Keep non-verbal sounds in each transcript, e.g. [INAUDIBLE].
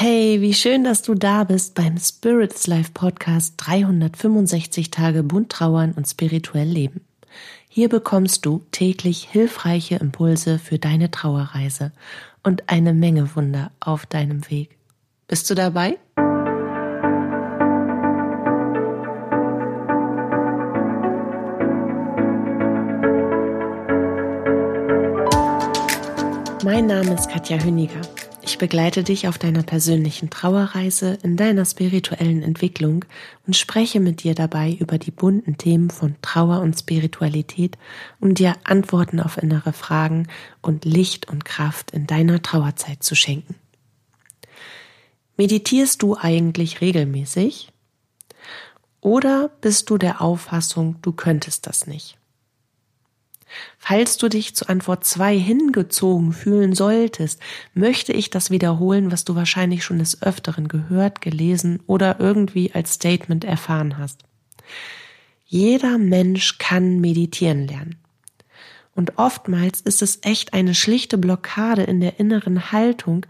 Hey, wie schön, dass du da bist beim Spirits Life Podcast 365 Tage bunt trauern und spirituell leben. Hier bekommst du täglich hilfreiche Impulse für deine Trauerreise und eine Menge Wunder auf deinem Weg. Bist du dabei? Mein Name ist Katja Hüniger. Ich begleite dich auf deiner persönlichen Trauerreise, in deiner spirituellen Entwicklung und spreche mit dir dabei über die bunten Themen von Trauer und Spiritualität, um dir Antworten auf innere Fragen und Licht und Kraft in deiner Trauerzeit zu schenken. Meditierst du eigentlich regelmäßig? Oder bist du der Auffassung, du könntest das nicht? Falls du dich zu Antwort 2 hingezogen fühlen solltest, möchte ich das wiederholen, was du wahrscheinlich schon des Öfteren gehört, gelesen oder irgendwie als Statement erfahren hast. Jeder Mensch kann meditieren lernen. Und oftmals ist es echt eine schlichte Blockade in der inneren Haltung,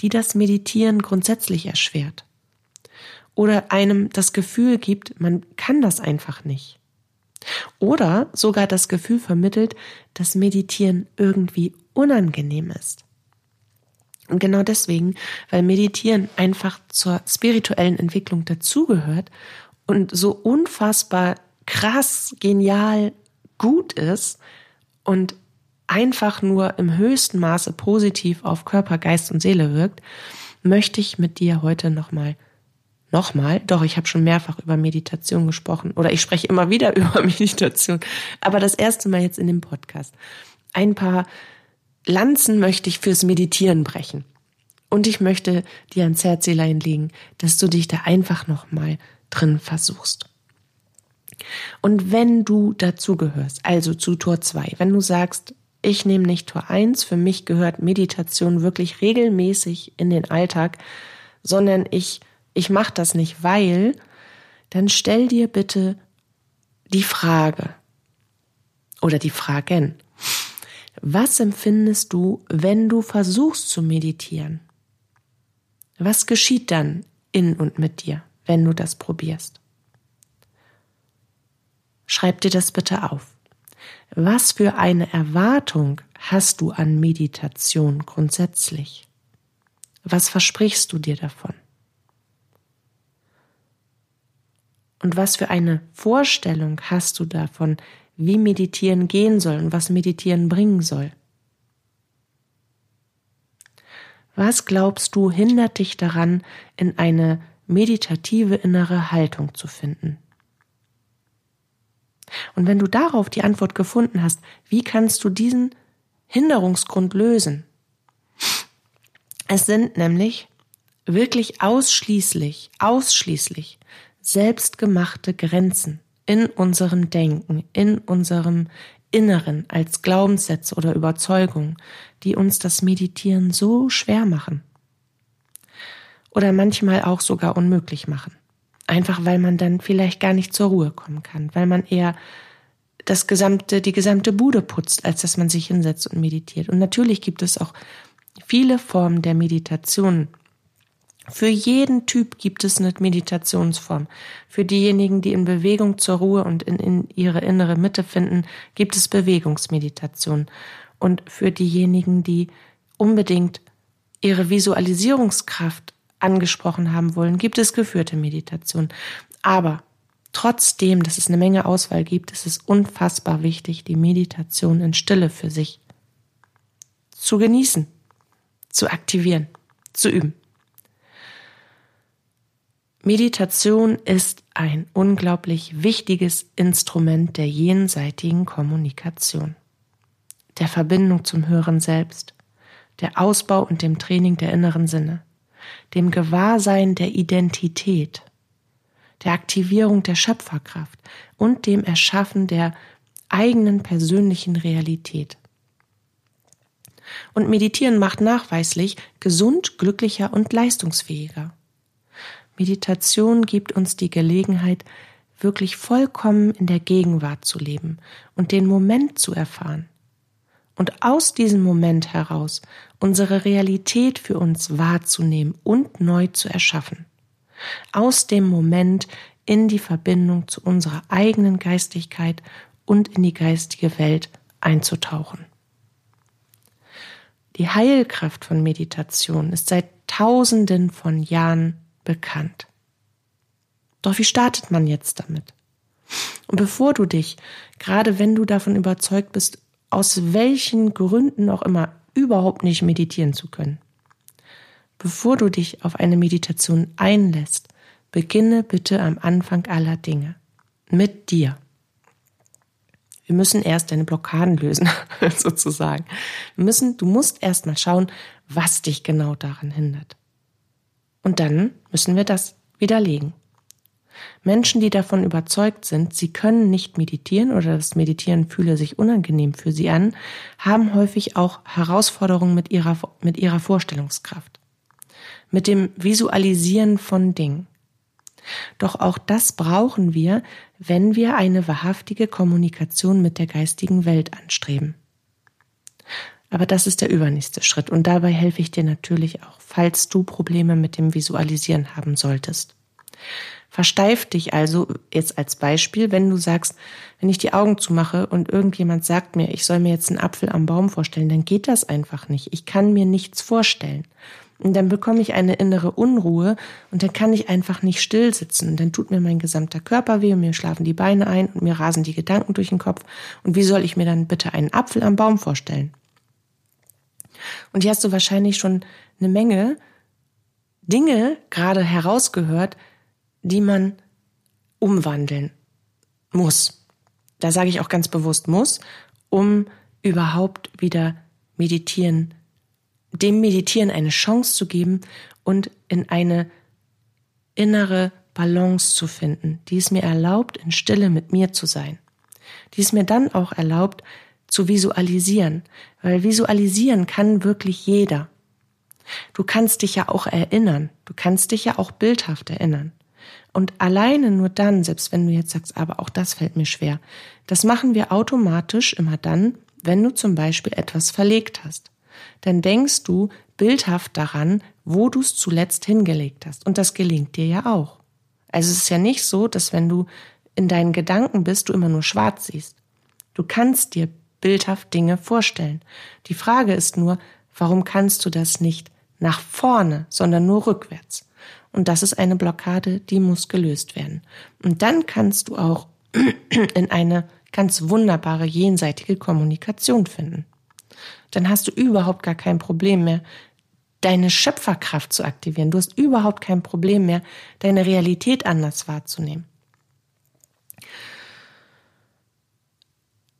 die das Meditieren grundsätzlich erschwert. Oder einem das Gefühl gibt, man kann das einfach nicht. Oder sogar das Gefühl vermittelt, dass Meditieren irgendwie unangenehm ist. Und genau deswegen, weil Meditieren einfach zur spirituellen Entwicklung dazugehört und so unfassbar krass, genial, gut ist und einfach nur im höchsten Maße positiv auf Körper, Geist und Seele wirkt, möchte ich mit dir heute nochmal Nochmal, doch, ich habe schon mehrfach über Meditation gesprochen oder ich spreche immer wieder [LAUGHS] über Meditation, aber das erste Mal jetzt in dem Podcast. Ein paar Lanzen möchte ich fürs Meditieren brechen. Und ich möchte dir ans Herz legen, dass du dich da einfach nochmal drin versuchst. Und wenn du dazugehörst, also zu Tor 2, wenn du sagst, ich nehme nicht Tor 1, für mich gehört Meditation wirklich regelmäßig in den Alltag, sondern ich ich mache das nicht, weil, dann stell dir bitte die Frage oder die Fragen. Was empfindest du, wenn du versuchst zu meditieren? Was geschieht dann in und mit dir, wenn du das probierst? Schreib dir das bitte auf. Was für eine Erwartung hast du an Meditation grundsätzlich? Was versprichst du dir davon? Und was für eine Vorstellung hast du davon, wie Meditieren gehen soll und was Meditieren bringen soll? Was glaubst du hindert dich daran, in eine meditative innere Haltung zu finden? Und wenn du darauf die Antwort gefunden hast, wie kannst du diesen Hinderungsgrund lösen? Es sind nämlich wirklich ausschließlich, ausschließlich selbstgemachte Grenzen in unserem Denken, in unserem Inneren als Glaubenssätze oder Überzeugungen, die uns das Meditieren so schwer machen. Oder manchmal auch sogar unmöglich machen. Einfach weil man dann vielleicht gar nicht zur Ruhe kommen kann, weil man eher das gesamte, die gesamte Bude putzt, als dass man sich hinsetzt und meditiert. Und natürlich gibt es auch viele Formen der Meditation, für jeden Typ gibt es eine Meditationsform. Für diejenigen, die in Bewegung zur Ruhe und in, in ihre innere Mitte finden, gibt es Bewegungsmeditation. Und für diejenigen, die unbedingt ihre Visualisierungskraft angesprochen haben wollen, gibt es geführte Meditation. Aber trotzdem, dass es eine Menge Auswahl gibt, ist es unfassbar wichtig, die Meditation in Stille für sich zu genießen, zu aktivieren, zu üben. Meditation ist ein unglaublich wichtiges Instrument der jenseitigen Kommunikation, der Verbindung zum höheren Selbst, der Ausbau und dem Training der inneren Sinne, dem Gewahrsein der Identität, der Aktivierung der Schöpferkraft und dem Erschaffen der eigenen persönlichen Realität. Und Meditieren macht nachweislich gesund, glücklicher und leistungsfähiger. Meditation gibt uns die Gelegenheit, wirklich vollkommen in der Gegenwart zu leben und den Moment zu erfahren und aus diesem Moment heraus unsere Realität für uns wahrzunehmen und neu zu erschaffen. Aus dem Moment in die Verbindung zu unserer eigenen Geistigkeit und in die geistige Welt einzutauchen. Die Heilkraft von Meditation ist seit Tausenden von Jahren bekannt. Doch wie startet man jetzt damit? Und bevor du dich, gerade wenn du davon überzeugt bist, aus welchen Gründen auch immer überhaupt nicht meditieren zu können, bevor du dich auf eine Meditation einlässt, beginne bitte am Anfang aller Dinge mit dir. Wir müssen erst deine Blockaden lösen, [LAUGHS] sozusagen. Wir müssen, du musst erst mal schauen, was dich genau daran hindert. Und dann müssen wir das widerlegen. Menschen, die davon überzeugt sind, sie können nicht meditieren oder das Meditieren fühle sich unangenehm für sie an, haben häufig auch Herausforderungen mit ihrer, mit ihrer Vorstellungskraft, mit dem Visualisieren von Dingen. Doch auch das brauchen wir, wenn wir eine wahrhaftige Kommunikation mit der geistigen Welt anstreben. Aber das ist der übernächste Schritt und dabei helfe ich dir natürlich auch, falls du Probleme mit dem Visualisieren haben solltest. Versteif dich also jetzt als Beispiel, wenn du sagst, wenn ich die Augen zumache und irgendjemand sagt mir, ich soll mir jetzt einen Apfel am Baum vorstellen, dann geht das einfach nicht. Ich kann mir nichts vorstellen. Und dann bekomme ich eine innere Unruhe und dann kann ich einfach nicht still sitzen. Und dann tut mir mein gesamter Körper weh und mir schlafen die Beine ein und mir rasen die Gedanken durch den Kopf. Und wie soll ich mir dann bitte einen Apfel am Baum vorstellen? Und hier hast du wahrscheinlich schon eine Menge Dinge gerade herausgehört, die man umwandeln muss. Da sage ich auch ganz bewusst muss, um überhaupt wieder meditieren, dem Meditieren eine Chance zu geben und in eine innere Balance zu finden, die es mir erlaubt, in Stille mit mir zu sein, die es mir dann auch erlaubt, zu visualisieren, weil visualisieren kann wirklich jeder. Du kannst dich ja auch erinnern, du kannst dich ja auch bildhaft erinnern. Und alleine nur dann, selbst wenn du jetzt sagst, aber auch das fällt mir schwer, das machen wir automatisch immer dann, wenn du zum Beispiel etwas verlegt hast. Dann denkst du bildhaft daran, wo du es zuletzt hingelegt hast. Und das gelingt dir ja auch. Also es ist ja nicht so, dass wenn du in deinen Gedanken bist, du immer nur schwarz siehst. Du kannst dir bildhaft Dinge vorstellen. Die Frage ist nur, warum kannst du das nicht nach vorne, sondern nur rückwärts? Und das ist eine Blockade, die muss gelöst werden. Und dann kannst du auch [CLEARS THROAT] in eine ganz wunderbare jenseitige Kommunikation finden. Dann hast du überhaupt gar kein Problem mehr, deine Schöpferkraft zu aktivieren. Du hast überhaupt kein Problem mehr, deine Realität anders wahrzunehmen.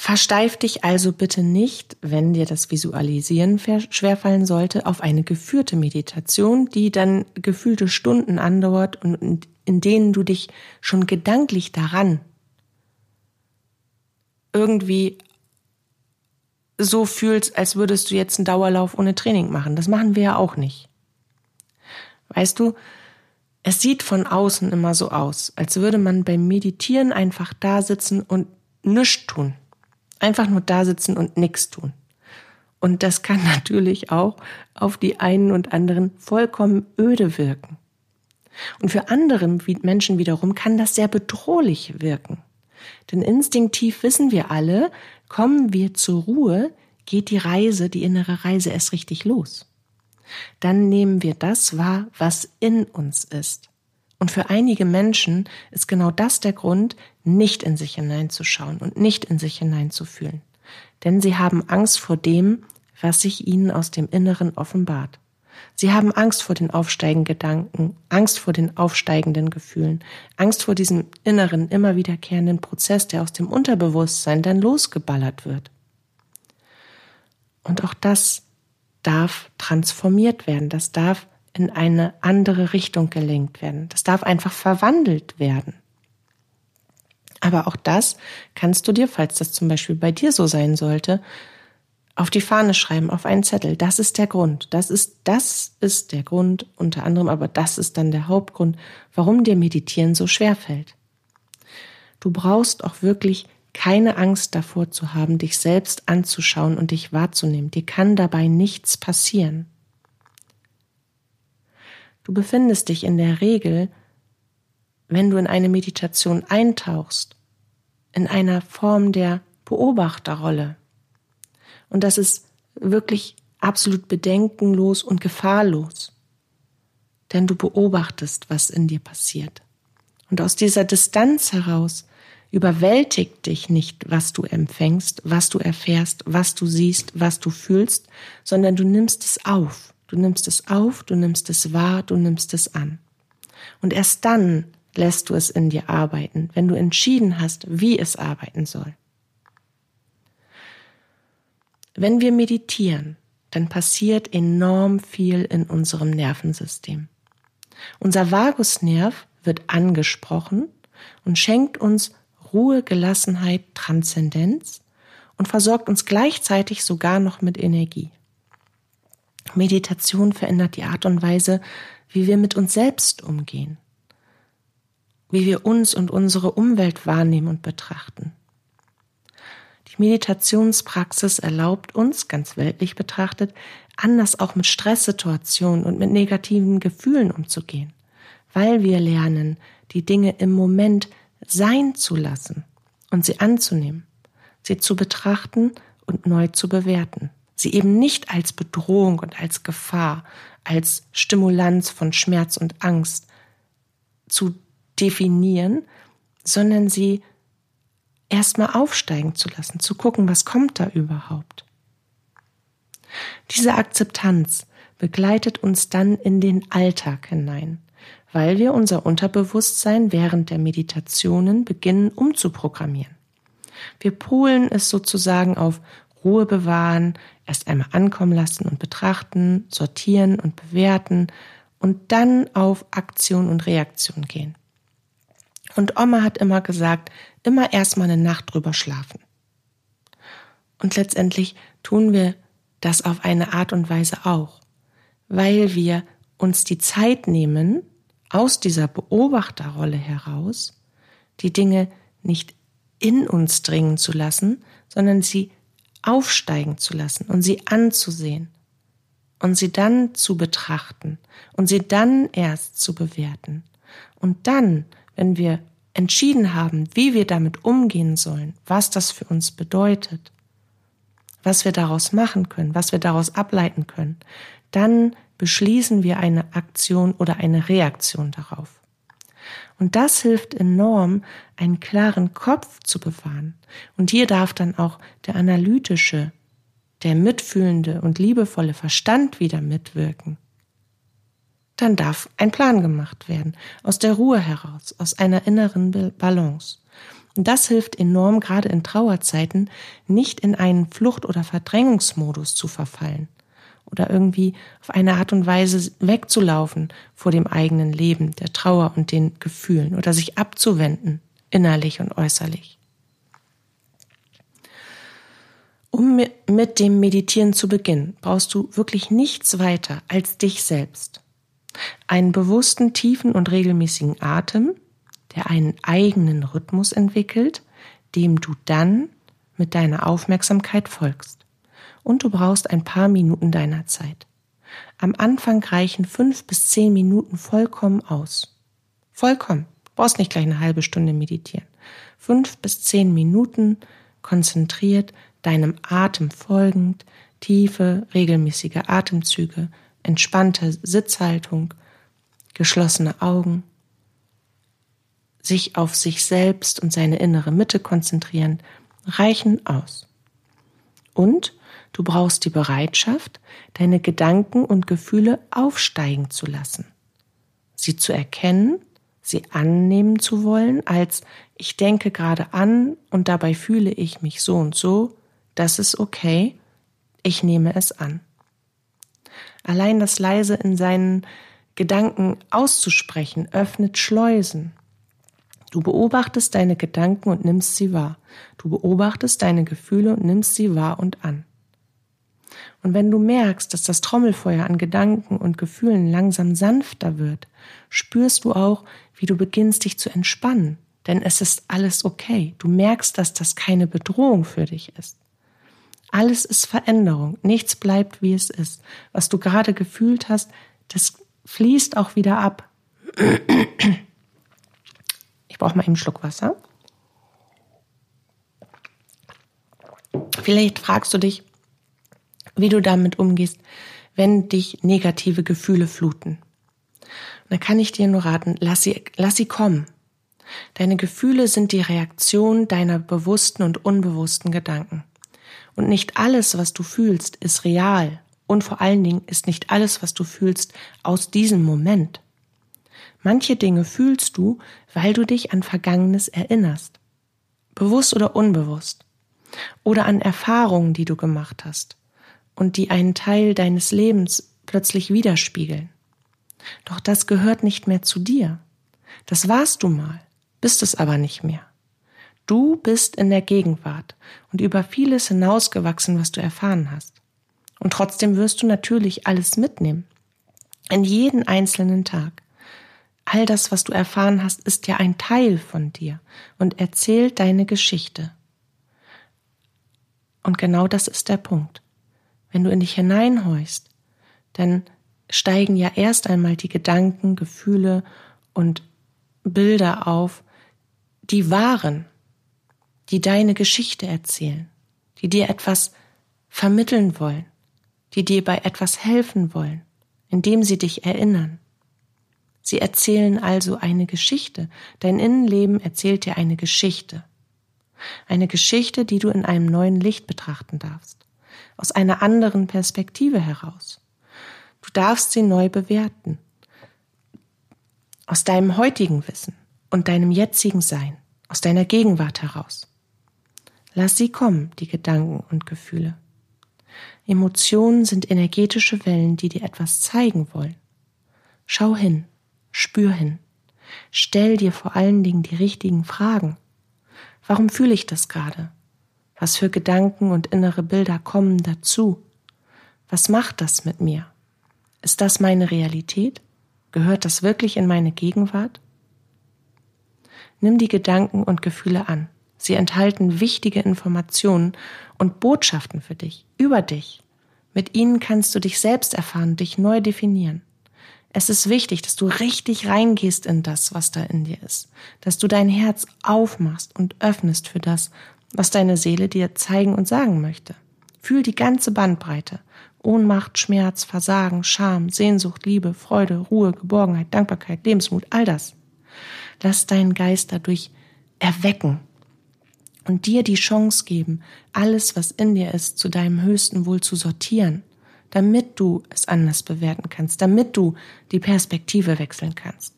Versteif dich also bitte nicht, wenn dir das Visualisieren schwerfallen sollte, auf eine geführte Meditation, die dann gefühlte Stunden andauert und in denen du dich schon gedanklich daran irgendwie so fühlst, als würdest du jetzt einen Dauerlauf ohne Training machen. Das machen wir ja auch nicht. Weißt du, es sieht von außen immer so aus, als würde man beim Meditieren einfach da sitzen und nichts tun. Einfach nur da sitzen und nichts tun. Und das kann [LAUGHS] natürlich auch auf die einen und anderen vollkommen öde wirken. Und für andere Menschen wiederum kann das sehr bedrohlich wirken. Denn instinktiv wissen wir alle, kommen wir zur Ruhe, geht die Reise, die innere Reise erst richtig los. Dann nehmen wir das wahr, was in uns ist. Und für einige Menschen ist genau das der Grund, nicht in sich hineinzuschauen und nicht in sich hineinzufühlen. Denn sie haben Angst vor dem, was sich ihnen aus dem Inneren offenbart. Sie haben Angst vor den aufsteigenden Gedanken, Angst vor den aufsteigenden Gefühlen, Angst vor diesem inneren, immer wiederkehrenden Prozess, der aus dem Unterbewusstsein dann losgeballert wird. Und auch das darf transformiert werden, das darf in eine andere Richtung gelenkt werden. Das darf einfach verwandelt werden. Aber auch das kannst du dir, falls das zum Beispiel bei dir so sein sollte, auf die Fahne schreiben, auf einen Zettel. Das ist der Grund. Das ist, das ist der Grund, unter anderem, aber das ist dann der Hauptgrund, warum dir Meditieren so schwer fällt. Du brauchst auch wirklich keine Angst davor zu haben, dich selbst anzuschauen und dich wahrzunehmen. Dir kann dabei nichts passieren. Du befindest dich in der Regel, wenn du in eine Meditation eintauchst, in einer Form der Beobachterrolle. Und das ist wirklich absolut bedenkenlos und gefahrlos. Denn du beobachtest, was in dir passiert. Und aus dieser Distanz heraus überwältigt dich nicht, was du empfängst, was du erfährst, was du siehst, was du fühlst, sondern du nimmst es auf. Du nimmst es auf, du nimmst es wahr, du nimmst es an. Und erst dann lässt du es in dir arbeiten, wenn du entschieden hast, wie es arbeiten soll. Wenn wir meditieren, dann passiert enorm viel in unserem Nervensystem. Unser Vagusnerv wird angesprochen und schenkt uns Ruhe, Gelassenheit, Transzendenz und versorgt uns gleichzeitig sogar noch mit Energie. Meditation verändert die Art und Weise, wie wir mit uns selbst umgehen, wie wir uns und unsere Umwelt wahrnehmen und betrachten. Die Meditationspraxis erlaubt uns, ganz weltlich betrachtet, anders auch mit Stresssituationen und mit negativen Gefühlen umzugehen, weil wir lernen, die Dinge im Moment sein zu lassen und sie anzunehmen, sie zu betrachten und neu zu bewerten, sie eben nicht als Bedrohung und als Gefahr, als Stimulanz von Schmerz und Angst zu definieren, sondern sie erstmal aufsteigen zu lassen, zu gucken, was kommt da überhaupt. Diese Akzeptanz begleitet uns dann in den Alltag hinein, weil wir unser Unterbewusstsein während der Meditationen beginnen umzuprogrammieren. Wir polen es sozusagen auf Ruhe bewahren, erst einmal ankommen lassen und betrachten, sortieren und bewerten und dann auf Aktion und Reaktion gehen. Und Oma hat immer gesagt, immer erstmal eine Nacht drüber schlafen. Und letztendlich tun wir das auf eine Art und Weise auch, weil wir uns die Zeit nehmen, aus dieser Beobachterrolle heraus, die Dinge nicht in uns dringen zu lassen, sondern sie aufsteigen zu lassen und sie anzusehen und sie dann zu betrachten und sie dann erst zu bewerten. Und dann, wenn wir entschieden haben, wie wir damit umgehen sollen, was das für uns bedeutet, was wir daraus machen können, was wir daraus ableiten können, dann beschließen wir eine Aktion oder eine Reaktion darauf. Und das hilft enorm, einen klaren Kopf zu bewahren. Und hier darf dann auch der analytische, der mitfühlende und liebevolle Verstand wieder mitwirken. Dann darf ein Plan gemacht werden, aus der Ruhe heraus, aus einer inneren Balance. Und das hilft enorm, gerade in Trauerzeiten, nicht in einen Flucht- oder Verdrängungsmodus zu verfallen oder irgendwie auf eine Art und Weise wegzulaufen vor dem eigenen Leben, der Trauer und den Gefühlen oder sich abzuwenden, innerlich und äußerlich. Um mit dem Meditieren zu beginnen, brauchst du wirklich nichts weiter als dich selbst. Einen bewussten, tiefen und regelmäßigen Atem, der einen eigenen Rhythmus entwickelt, dem du dann mit deiner Aufmerksamkeit folgst. Und du brauchst ein paar Minuten deiner Zeit. Am Anfang reichen fünf bis zehn Minuten vollkommen aus. Vollkommen. Du brauchst nicht gleich eine halbe Stunde meditieren. Fünf bis zehn Minuten konzentriert, deinem Atem folgend, tiefe, regelmäßige Atemzüge, entspannte Sitzhaltung, geschlossene Augen sich auf sich selbst und seine innere Mitte konzentrieren, reichen aus. Und du brauchst die Bereitschaft, deine Gedanken und Gefühle aufsteigen zu lassen, sie zu erkennen, sie annehmen zu wollen, als ich denke gerade an und dabei fühle ich mich so und so, das ist okay, ich nehme es an. Allein das leise in seinen Gedanken auszusprechen öffnet Schleusen, Du beobachtest deine Gedanken und nimmst sie wahr. Du beobachtest deine Gefühle und nimmst sie wahr und an. Und wenn du merkst, dass das Trommelfeuer an Gedanken und Gefühlen langsam sanfter wird, spürst du auch, wie du beginnst, dich zu entspannen, denn es ist alles okay. Du merkst, dass das keine Bedrohung für dich ist. Alles ist Veränderung. Nichts bleibt, wie es ist. Was du gerade gefühlt hast, das fließt auch wieder ab. Ich brauche mal einen Schluck Wasser. Vielleicht fragst du dich, wie du damit umgehst, wenn dich negative Gefühle fluten. Und dann kann ich dir nur raten, lass sie, lass sie kommen. Deine Gefühle sind die Reaktion deiner bewussten und unbewussten Gedanken. Und nicht alles, was du fühlst, ist real. Und vor allen Dingen ist nicht alles, was du fühlst, aus diesem Moment. Manche Dinge fühlst du, weil du dich an Vergangenes erinnerst. Bewusst oder unbewusst. Oder an Erfahrungen, die du gemacht hast und die einen Teil deines Lebens plötzlich widerspiegeln. Doch das gehört nicht mehr zu dir. Das warst du mal, bist es aber nicht mehr. Du bist in der Gegenwart und über vieles hinausgewachsen, was du erfahren hast. Und trotzdem wirst du natürlich alles mitnehmen. In jeden einzelnen Tag. All das, was du erfahren hast, ist ja ein Teil von dir und erzählt deine Geschichte. Und genau das ist der Punkt. Wenn du in dich hineinhorchst, dann steigen ja erst einmal die Gedanken, Gefühle und Bilder auf, die wahren, die deine Geschichte erzählen, die dir etwas vermitteln wollen, die dir bei etwas helfen wollen, indem sie dich erinnern. Sie erzählen also eine Geschichte. Dein Innenleben erzählt dir eine Geschichte. Eine Geschichte, die du in einem neuen Licht betrachten darfst. Aus einer anderen Perspektive heraus. Du darfst sie neu bewerten. Aus deinem heutigen Wissen und deinem jetzigen Sein. Aus deiner Gegenwart heraus. Lass sie kommen, die Gedanken und Gefühle. Emotionen sind energetische Wellen, die dir etwas zeigen wollen. Schau hin, spür hin. Stell dir vor allen Dingen die richtigen Fragen. Warum fühle ich das gerade? Was für Gedanken und innere Bilder kommen dazu? Was macht das mit mir? Ist das meine Realität? Gehört das wirklich in meine Gegenwart? Nimm die Gedanken und Gefühle an. Sie enthalten wichtige Informationen und Botschaften für dich, über dich. Mit ihnen kannst du dich selbst erfahren, dich neu definieren. Es ist wichtig, dass du richtig reingehst in das, was da in dir ist, dass du dein Herz aufmachst und öffnest für das, was deine Seele dir zeigen und sagen möchte. Fühl die ganze Bandbreite. Ohnmacht, Schmerz, Versagen, Scham, Sehnsucht, Liebe, Freude, Ruhe, Geborgenheit, Dankbarkeit, Lebensmut, all das. Lass deinen Geist dadurch erwecken und dir die Chance geben, alles, was in dir ist, zu deinem höchsten Wohl zu sortieren, damit du es anders bewerten kannst, damit du die Perspektive wechseln kannst.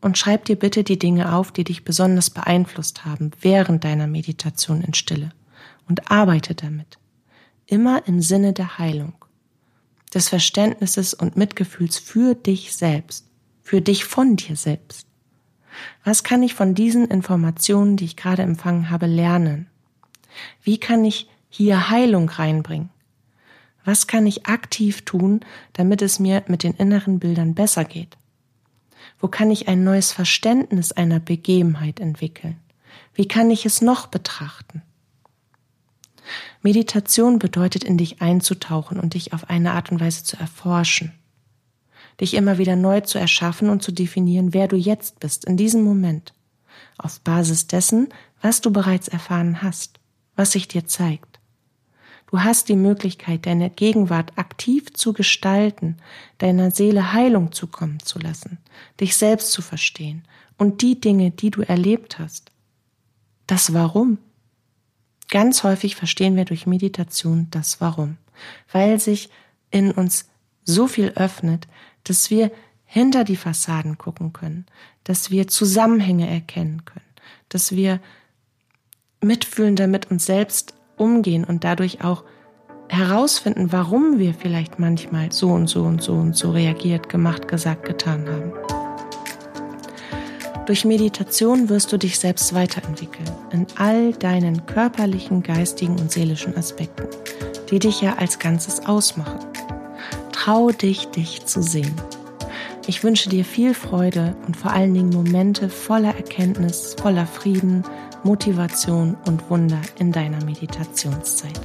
Und schreib dir bitte die Dinge auf, die dich besonders beeinflusst haben während deiner Meditation in Stille und arbeite damit. Immer im Sinne der Heilung, des Verständnisses und Mitgefühls für dich selbst, für dich von dir selbst. Was kann ich von diesen Informationen, die ich gerade empfangen habe, lernen? Wie kann ich hier Heilung reinbringen? Was kann ich aktiv tun, damit es mir mit den inneren Bildern besser geht? Wo kann ich ein neues Verständnis einer Begebenheit entwickeln? Wie kann ich es noch betrachten? Meditation bedeutet, in dich einzutauchen und dich auf eine Art und Weise zu erforschen dich immer wieder neu zu erschaffen und zu definieren, wer du jetzt bist, in diesem Moment, auf Basis dessen, was du bereits erfahren hast, was sich dir zeigt. Du hast die Möglichkeit, deine Gegenwart aktiv zu gestalten, deiner Seele Heilung zukommen zu lassen, dich selbst zu verstehen und die Dinge, die du erlebt hast. Das Warum. Ganz häufig verstehen wir durch Meditation das Warum, weil sich in uns so viel öffnet, dass wir hinter die Fassaden gucken können, dass wir Zusammenhänge erkennen können, dass wir mitfühlender mit uns selbst umgehen und dadurch auch herausfinden, warum wir vielleicht manchmal so und so und so und so reagiert, gemacht, gesagt, getan haben. Durch Meditation wirst du dich selbst weiterentwickeln in all deinen körperlichen, geistigen und seelischen Aspekten, die dich ja als Ganzes ausmachen. Trau dich, dich zu sehen. Ich wünsche dir viel Freude und vor allen Dingen Momente voller Erkenntnis, voller Frieden, Motivation und Wunder in deiner Meditationszeit.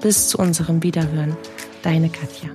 Bis zu unserem Wiederhören, deine Katja.